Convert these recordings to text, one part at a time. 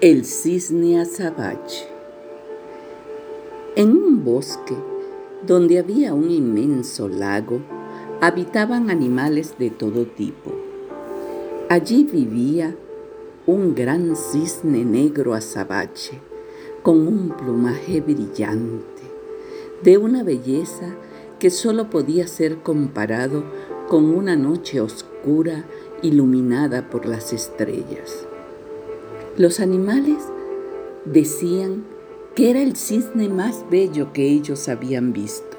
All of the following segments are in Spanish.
El cisne azabache. En un bosque donde había un inmenso lago, habitaban animales de todo tipo. Allí vivía un gran cisne negro azabache con un plumaje brillante, de una belleza que solo podía ser comparado con una noche oscura iluminada por las estrellas. Los animales decían que era el cisne más bello que ellos habían visto.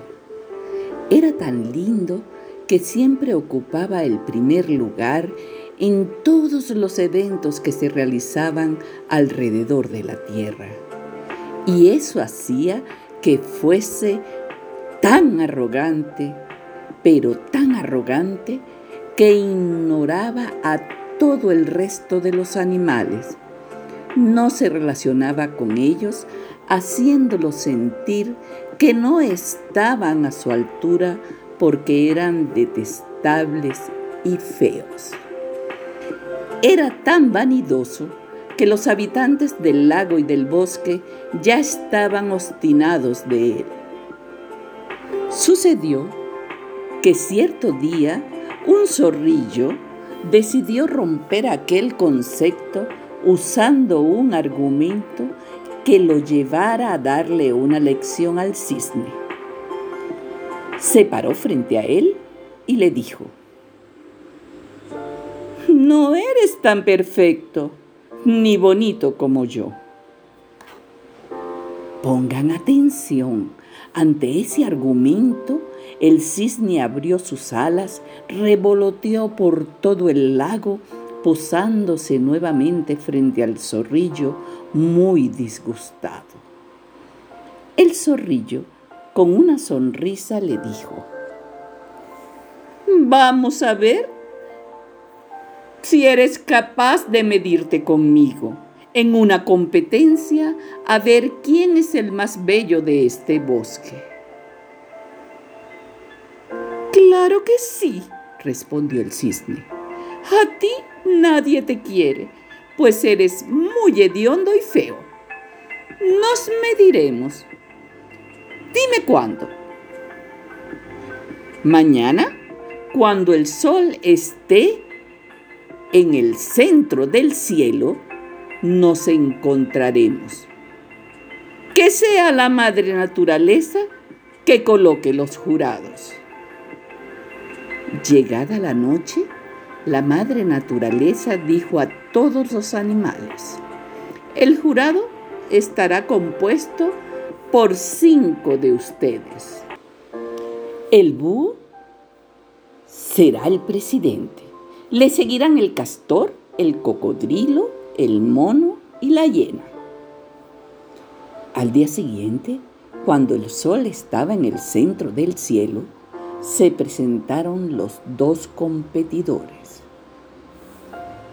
Era tan lindo que siempre ocupaba el primer lugar en todos los eventos que se realizaban alrededor de la tierra. Y eso hacía que fuese tan arrogante, pero tan arrogante, que ignoraba a todo el resto de los animales no se relacionaba con ellos, haciéndolos sentir que no estaban a su altura porque eran detestables y feos. Era tan vanidoso que los habitantes del lago y del bosque ya estaban obstinados de él. Sucedió que cierto día un zorrillo decidió romper aquel concepto usando un argumento que lo llevara a darle una lección al cisne. Se paró frente a él y le dijo, No eres tan perfecto ni bonito como yo. Pongan atención. Ante ese argumento, el cisne abrió sus alas, revoloteó por todo el lago posándose nuevamente frente al zorrillo muy disgustado. El zorrillo, con una sonrisa, le dijo, Vamos a ver si eres capaz de medirte conmigo en una competencia a ver quién es el más bello de este bosque. Claro que sí, respondió el cisne. A ti nadie te quiere, pues eres muy hediondo y feo. Nos mediremos. Dime cuándo. Mañana, cuando el sol esté en el centro del cielo, nos encontraremos. Que sea la madre naturaleza que coloque los jurados. Llegada la noche, la madre naturaleza dijo a todos los animales, el jurado estará compuesto por cinco de ustedes. El búho será el presidente. Le seguirán el castor, el cocodrilo, el mono y la hiena. Al día siguiente, cuando el sol estaba en el centro del cielo, se presentaron los dos competidores.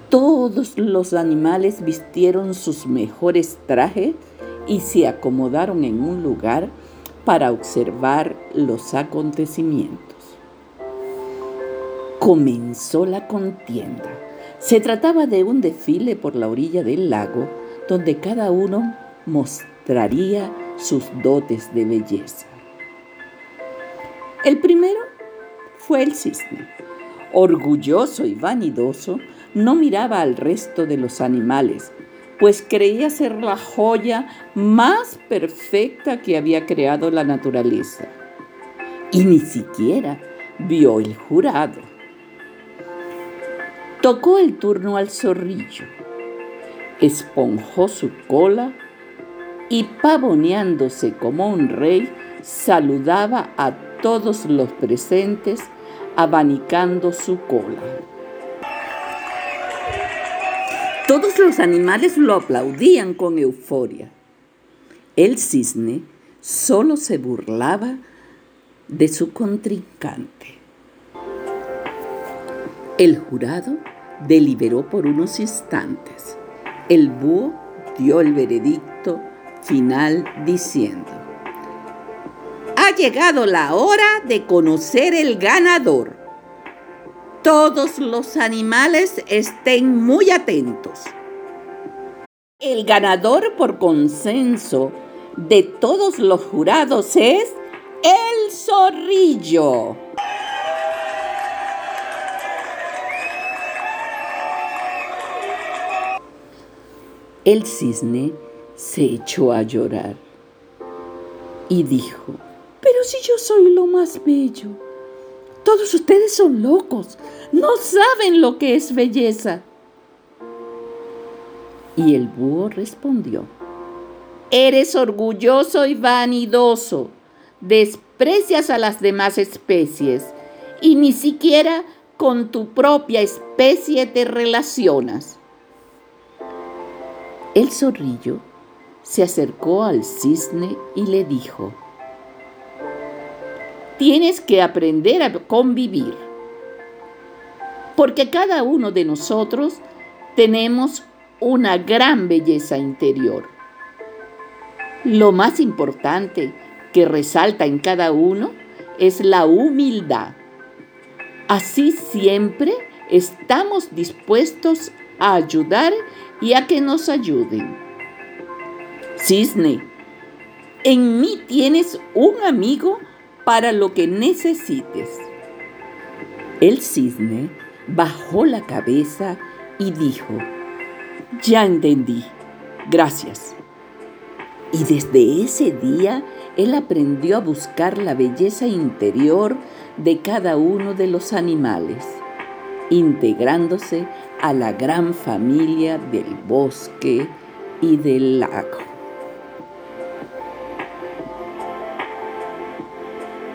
Todos los animales vistieron sus mejores trajes y se acomodaron en un lugar para observar los acontecimientos. Comenzó la contienda. Se trataba de un desfile por la orilla del lago donde cada uno mostraría sus dotes de belleza. El primero fue el cisne. Orgulloso y vanidoso, no miraba al resto de los animales, pues creía ser la joya más perfecta que había creado la naturaleza. Y ni siquiera vio el jurado. Tocó el turno al zorrillo, esponjó su cola y pavoneándose como un rey, saludaba a todos los presentes abanicando su cola. Todos los animales lo aplaudían con euforia. El cisne solo se burlaba de su contrincante. El jurado deliberó por unos instantes. El búho dio el veredicto final diciendo, ha llegado la hora de conocer el ganador. Todos los animales estén muy atentos. El ganador por consenso de todos los jurados es el zorrillo. El cisne se echó a llorar y dijo, soy lo más bello, todos ustedes son locos, no saben lo que es belleza. Y el búho respondió, Eres orgulloso y vanidoso, desprecias a las demás especies y ni siquiera con tu propia especie te relacionas. El zorrillo se acercó al cisne y le dijo, Tienes que aprender a convivir, porque cada uno de nosotros tenemos una gran belleza interior. Lo más importante que resalta en cada uno es la humildad. Así siempre estamos dispuestos a ayudar y a que nos ayuden. Cisne, en mí tienes un amigo para lo que necesites. El cisne bajó la cabeza y dijo, ya entendí. Gracias. Y desde ese día él aprendió a buscar la belleza interior de cada uno de los animales, integrándose a la gran familia del bosque y del lago.